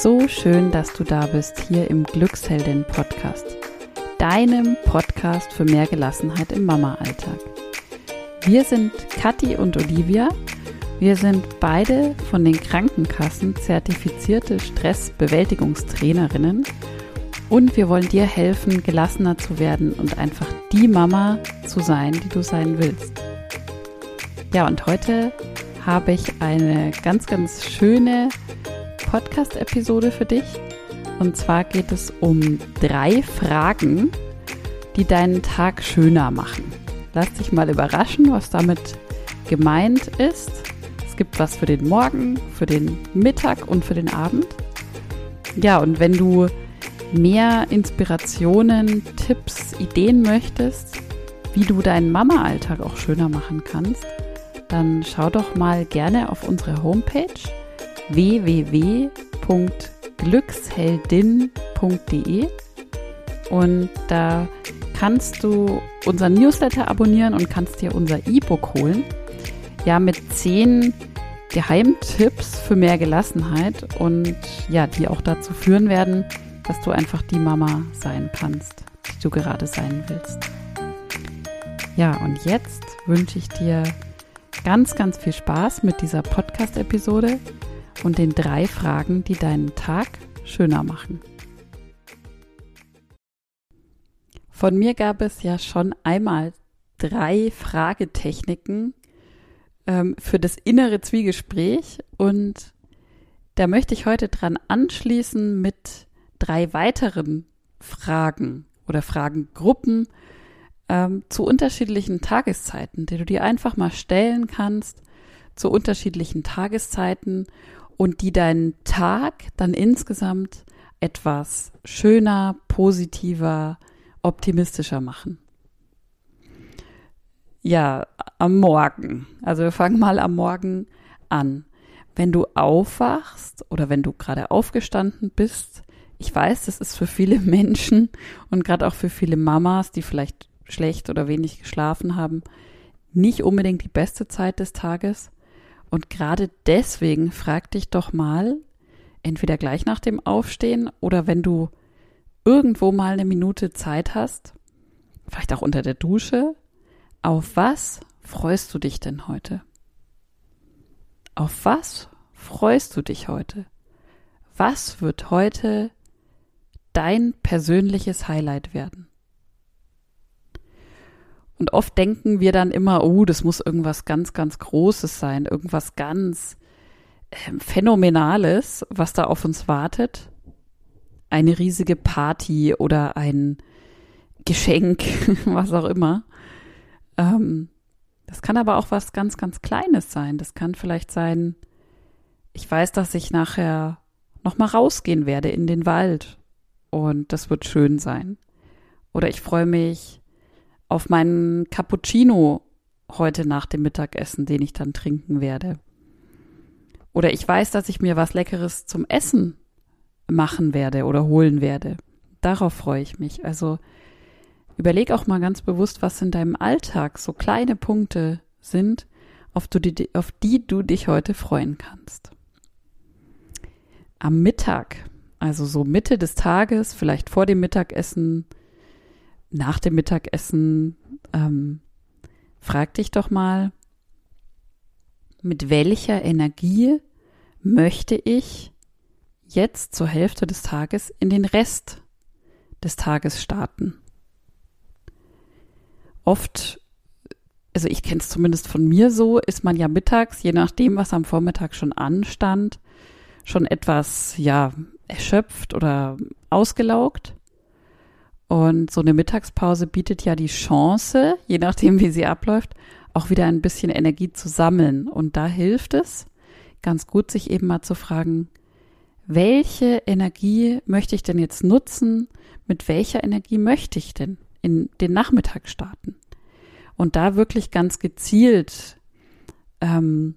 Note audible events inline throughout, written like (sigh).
So schön, dass du da bist hier im Glücksheldin Podcast, deinem Podcast für mehr Gelassenheit im Mama-Alltag. Wir sind Kathi und Olivia. Wir sind beide von den Krankenkassen zertifizierte Stressbewältigungstrainerinnen und wir wollen dir helfen, gelassener zu werden und einfach die Mama zu sein, die du sein willst. Ja, und heute habe ich eine ganz, ganz schöne Podcast-Episode für dich. Und zwar geht es um drei Fragen, die deinen Tag schöner machen. Lass dich mal überraschen, was damit gemeint ist. Es gibt was für den Morgen, für den Mittag und für den Abend. Ja, und wenn du mehr Inspirationen, Tipps, Ideen möchtest, wie du deinen Mama-Alltag auch schöner machen kannst, dann schau doch mal gerne auf unsere Homepage www.glücksheldin.de und da kannst du unseren Newsletter abonnieren und kannst dir unser E-Book holen. Ja, mit zehn Geheimtipps für mehr Gelassenheit und ja, die auch dazu führen werden, dass du einfach die Mama sein kannst, die du gerade sein willst. Ja, und jetzt wünsche ich dir ganz, ganz viel Spaß mit dieser Podcast-Episode und den drei Fragen, die deinen Tag schöner machen. Von mir gab es ja schon einmal drei Fragetechniken ähm, für das innere Zwiegespräch und da möchte ich heute dran anschließen mit drei weiteren Fragen oder Fragengruppen ähm, zu unterschiedlichen Tageszeiten, die du dir einfach mal stellen kannst zu unterschiedlichen Tageszeiten und die deinen Tag dann insgesamt etwas schöner, positiver, optimistischer machen. Ja, am Morgen. Also wir fangen mal am Morgen an. Wenn du aufwachst oder wenn du gerade aufgestanden bist, ich weiß, das ist für viele (laughs) Menschen und gerade auch für viele Mamas, die vielleicht schlecht oder wenig geschlafen haben, nicht unbedingt die beste Zeit des Tages. Und gerade deswegen frag dich doch mal, entweder gleich nach dem Aufstehen oder wenn du irgendwo mal eine Minute Zeit hast, vielleicht auch unter der Dusche, auf was freust du dich denn heute? Auf was freust du dich heute? Was wird heute dein persönliches Highlight werden? Und oft denken wir dann immer, oh, das muss irgendwas ganz, ganz Großes sein, irgendwas ganz äh, Phänomenales, was da auf uns wartet. Eine riesige Party oder ein Geschenk, (laughs) was auch immer. Ähm, das kann aber auch was ganz, ganz Kleines sein. Das kann vielleicht sein, ich weiß, dass ich nachher nochmal rausgehen werde in den Wald und das wird schön sein. Oder ich freue mich auf meinen Cappuccino heute nach dem Mittagessen, den ich dann trinken werde. Oder ich weiß, dass ich mir was Leckeres zum Essen machen werde oder holen werde. Darauf freue ich mich. Also überleg auch mal ganz bewusst, was in deinem Alltag so kleine Punkte sind, auf, die, auf die du dich heute freuen kannst. Am Mittag, also so Mitte des Tages, vielleicht vor dem Mittagessen, nach dem Mittagessen, ähm, frag dich doch mal, mit welcher Energie möchte ich jetzt zur Hälfte des Tages in den Rest des Tages starten? Oft, also ich kenne es zumindest von mir so, ist man ja mittags, je nachdem, was am Vormittag schon anstand, schon etwas, ja, erschöpft oder ausgelaugt. Und so eine Mittagspause bietet ja die Chance, je nachdem, wie sie abläuft, auch wieder ein bisschen Energie zu sammeln. Und da hilft es ganz gut, sich eben mal zu fragen, welche Energie möchte ich denn jetzt nutzen? Mit welcher Energie möchte ich denn in den Nachmittag starten? Und da wirklich ganz gezielt, ähm,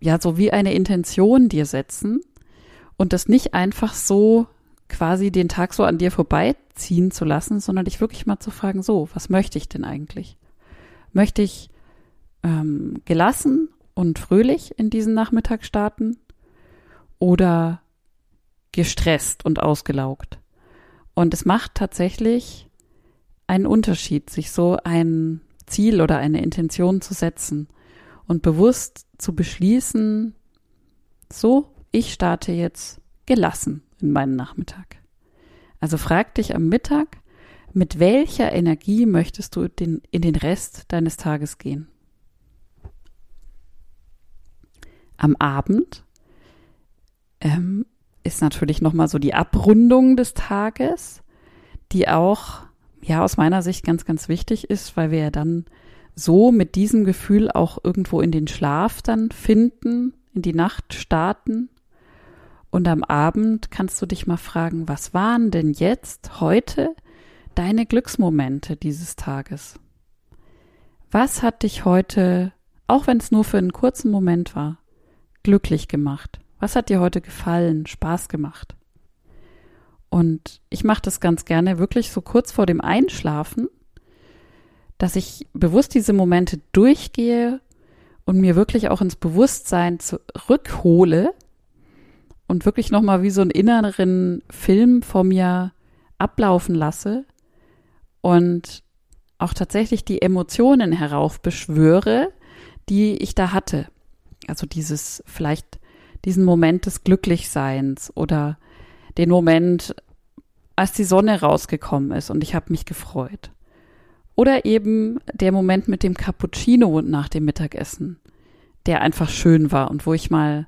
ja, so wie eine Intention dir setzen und das nicht einfach so quasi den Tag so an dir vorbeiziehen zu lassen, sondern dich wirklich mal zu fragen, so, was möchte ich denn eigentlich? Möchte ich ähm, gelassen und fröhlich in diesen Nachmittag starten? Oder gestresst und ausgelaugt. Und es macht tatsächlich einen Unterschied, sich so ein Ziel oder eine Intention zu setzen und bewusst zu beschließen, so, ich starte jetzt gelassen in meinen Nachmittag. Also frag dich am Mittag, mit welcher Energie möchtest du den, in den Rest deines Tages gehen? Am Abend ähm, ist natürlich nochmal so die Abrundung des Tages, die auch, ja, aus meiner Sicht ganz, ganz wichtig ist, weil wir ja dann so mit diesem Gefühl auch irgendwo in den Schlaf dann finden, in die Nacht starten. Und am Abend kannst du dich mal fragen, was waren denn jetzt, heute, deine Glücksmomente dieses Tages? Was hat dich heute, auch wenn es nur für einen kurzen Moment war, glücklich gemacht? Was hat dir heute gefallen, Spaß gemacht? Und ich mache das ganz gerne wirklich so kurz vor dem Einschlafen, dass ich bewusst diese Momente durchgehe und mir wirklich auch ins Bewusstsein zurückhole und wirklich nochmal wie so einen inneren Film vor mir ablaufen lasse und auch tatsächlich die Emotionen heraufbeschwöre, die ich da hatte. Also dieses vielleicht diesen Moment des Glücklichseins oder den Moment, als die Sonne rausgekommen ist und ich habe mich gefreut. Oder eben der Moment mit dem Cappuccino nach dem Mittagessen, der einfach schön war und wo ich mal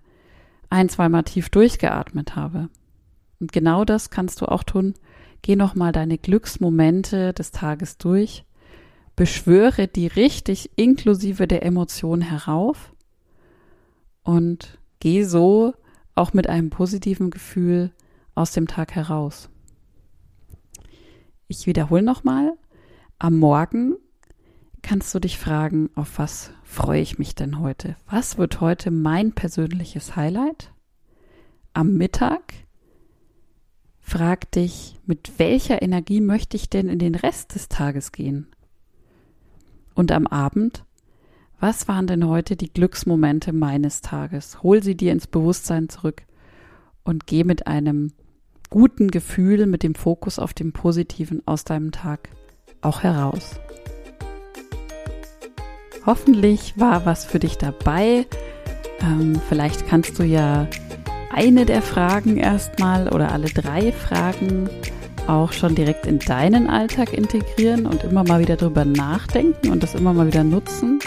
ein, zweimal tief durchgeatmet habe. Und genau das kannst du auch tun. Geh nochmal deine Glücksmomente des Tages durch, beschwöre die richtig inklusive der Emotion herauf und geh so auch mit einem positiven Gefühl aus dem Tag heraus. Ich wiederhole nochmal. Am Morgen kannst du dich fragen, auf was freue ich mich denn heute? Was wird heute mein persönliches Highlight? Am Mittag frag dich, mit welcher Energie möchte ich denn in den Rest des Tages gehen? Und am Abend, was waren denn heute die Glücksmomente meines Tages? Hol sie dir ins Bewusstsein zurück und geh mit einem guten Gefühl, mit dem Fokus auf dem Positiven aus deinem Tag auch heraus. Hoffentlich war was für dich dabei. Ähm, vielleicht kannst du ja eine der Fragen erstmal oder alle drei Fragen auch schon direkt in deinen Alltag integrieren und immer mal wieder drüber nachdenken und das immer mal wieder nutzen.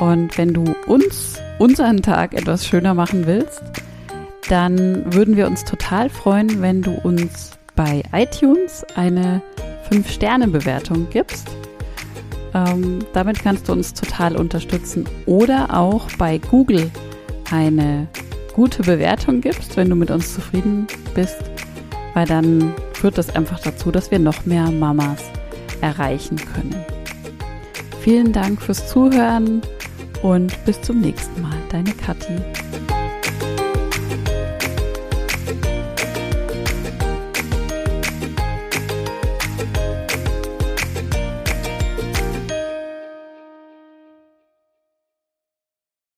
Und wenn du uns, unseren Tag etwas schöner machen willst, dann würden wir uns total freuen, wenn du uns bei iTunes eine 5-Sterne-Bewertung gibst. Ähm, damit kannst du uns total unterstützen. Oder auch bei Google eine gute Bewertung gibst, wenn du mit uns zufrieden bist, weil dann führt das einfach dazu, dass wir noch mehr Mamas erreichen können. Vielen Dank fürs Zuhören und bis zum nächsten Mal. Deine Kathi.